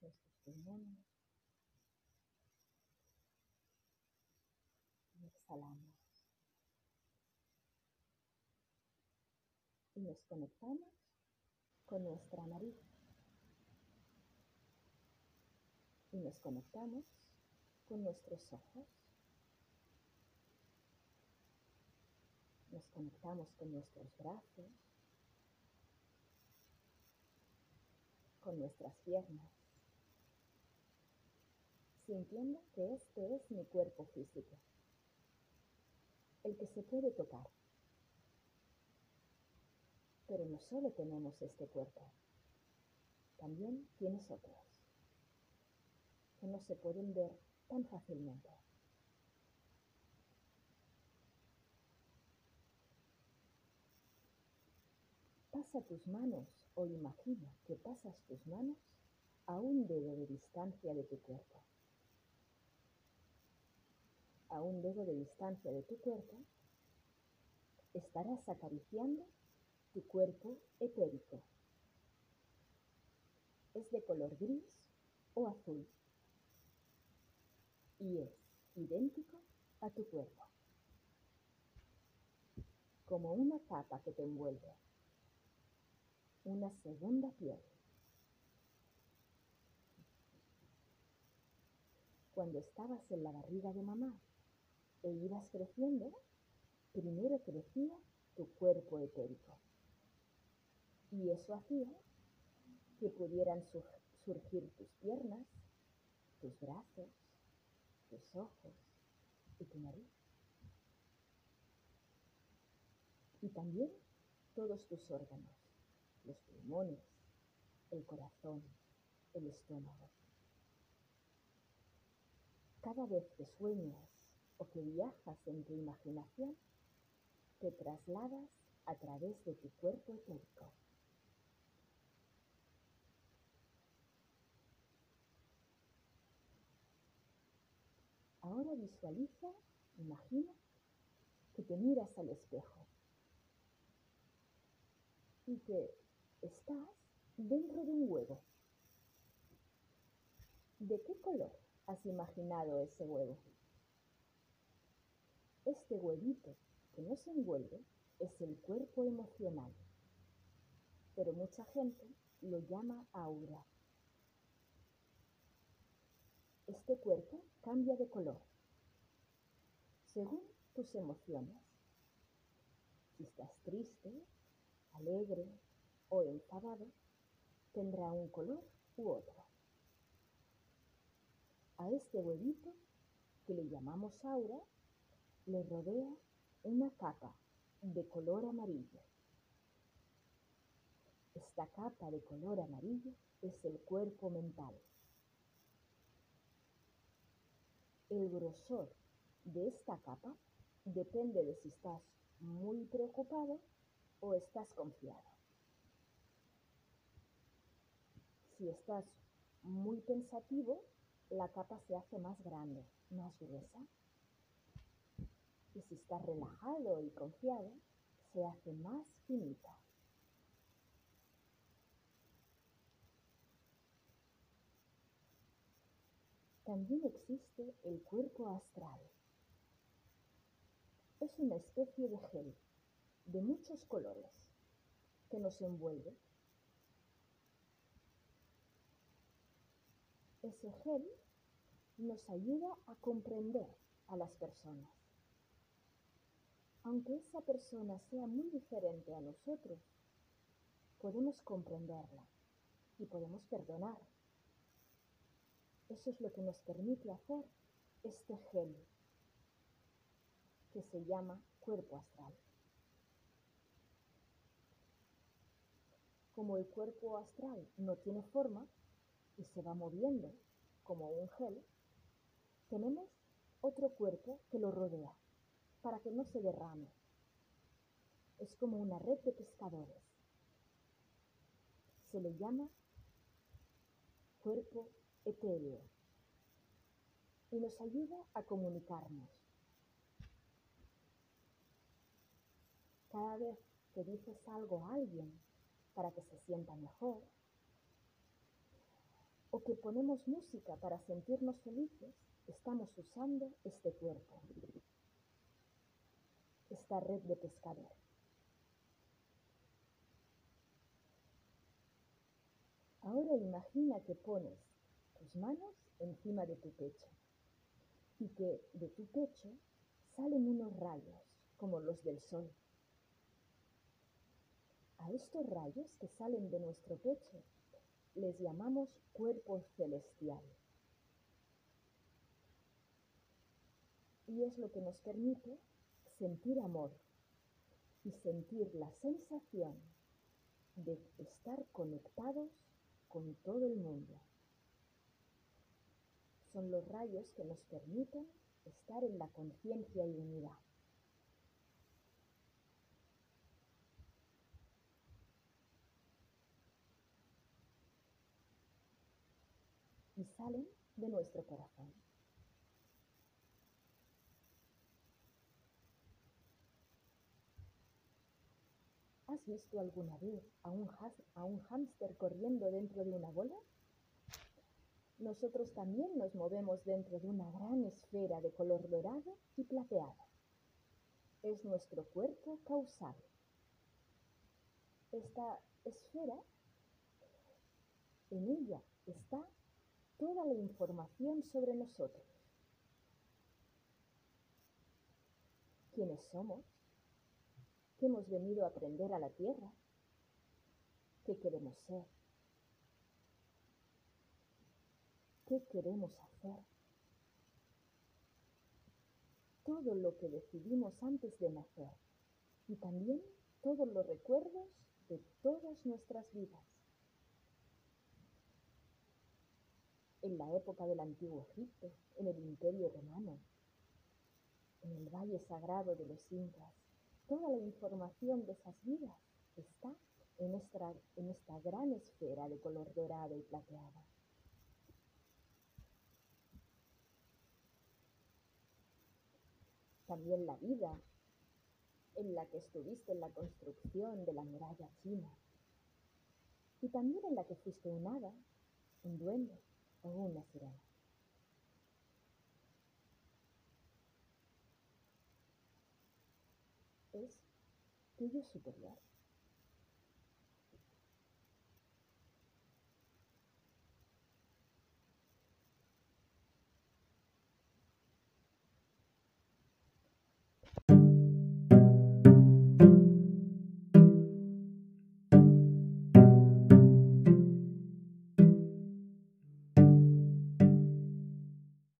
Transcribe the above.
nuestros pulmones y exhalamos. Y nos conectamos con nuestra nariz. Y nos conectamos con nuestros ojos. Nos conectamos con nuestros brazos, con nuestras piernas, sintiendo que este es mi cuerpo físico, el que se puede tocar. Pero no solo tenemos este cuerpo, también tienes otros que no se pueden ver tan fácilmente. Pasa tus manos o imagina que pasas tus manos a un dedo de distancia de tu cuerpo. A un dedo de distancia de tu cuerpo estarás acariciando tu cuerpo etérico. Es de color gris o azul y es idéntico a tu cuerpo, como una capa que te envuelve una segunda piel. Cuando estabas en la barriga de mamá e ibas creciendo, primero crecía tu cuerpo etérico. Y eso hacía que pudieran surgir tus piernas, tus brazos, tus ojos y tu nariz. Y también todos tus órganos los pulmones, el corazón, el estómago. Cada vez que sueñas o que viajas en tu imaginación, te trasladas a través de tu cuerpo etérico. Ahora visualiza, imagina que te miras al espejo y que Estás dentro de un huevo. ¿De qué color has imaginado ese huevo? Este huevito que no se envuelve es el cuerpo emocional, pero mucha gente lo llama aura. Este cuerpo cambia de color según tus emociones. Si estás triste, alegre, o enfadado, tendrá un color u otro. A este huevito, que le llamamos aura, le rodea una capa de color amarillo. Esta capa de color amarillo es el cuerpo mental. El grosor de esta capa depende de si estás muy preocupado o estás confiado. Si estás muy pensativo, la capa se hace más grande, más gruesa. Y si estás relajado y confiado, se hace más finita. También existe el cuerpo astral. Es una especie de gel de muchos colores que nos envuelve ese gel nos ayuda a comprender a las personas. Aunque esa persona sea muy diferente a nosotros, podemos comprenderla y podemos perdonar. Eso es lo que nos permite hacer este gel que se llama cuerpo astral. Como el cuerpo astral no tiene forma, y se va moviendo como un gel, tenemos otro cuerpo que lo rodea para que no se derrame. Es como una red de pescadores. Se le llama cuerpo etéreo y nos ayuda a comunicarnos. Cada vez que dices algo a alguien para que se sienta mejor, o que ponemos música para sentirnos felices, estamos usando este cuerpo, esta red de pescador. Ahora imagina que pones tus manos encima de tu pecho y que de tu pecho salen unos rayos como los del sol. A estos rayos que salen de nuestro pecho les llamamos cuerpo celestial. Y es lo que nos permite sentir amor y sentir la sensación de estar conectados con todo el mundo. Son los rayos que nos permiten estar en la conciencia y unidad. Y salen de nuestro corazón. ¿Has visto alguna vez a un, hámster corriendo dentro de una bola? Nosotros también nos movemos dentro de una gran esfera de color dorado y plateado. Es nuestro cuerpo causal. Esta esfera, en ella está toda la información sobre nosotros. ¿Quiénes somos? ¿Qué hemos venido a aprender a la tierra? ¿Qué queremos ser? ¿Qué queremos hacer? Todo lo que decidimos antes de nacer y también todos los recuerdos de todas nuestras vidas. En la época del antiguo Egipto, en el Imperio Romano, en el Valle Sagrado de los Incas, Toda la información de esas vidas está en esta, gran esfera de color dorado y plateado. También la vida en la que estuviste en la construcción de la muralla china. Y también en la que fuiste un hada, un duende o una sirena. Es tuyo superior.